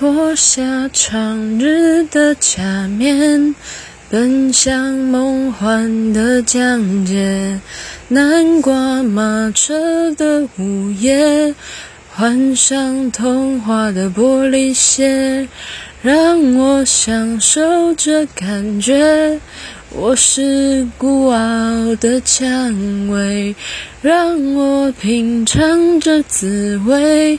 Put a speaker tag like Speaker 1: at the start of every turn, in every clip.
Speaker 1: 脱下长日的假面，奔向梦幻的疆界。南瓜马车的午夜，换上童话的玻璃鞋，让我享受这感觉。我是孤傲的蔷薇，让我品尝这滋味。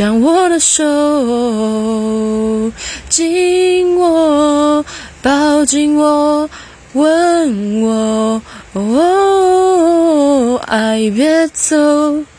Speaker 1: 将我的手紧握，抱紧我，吻我，哦，爱别走。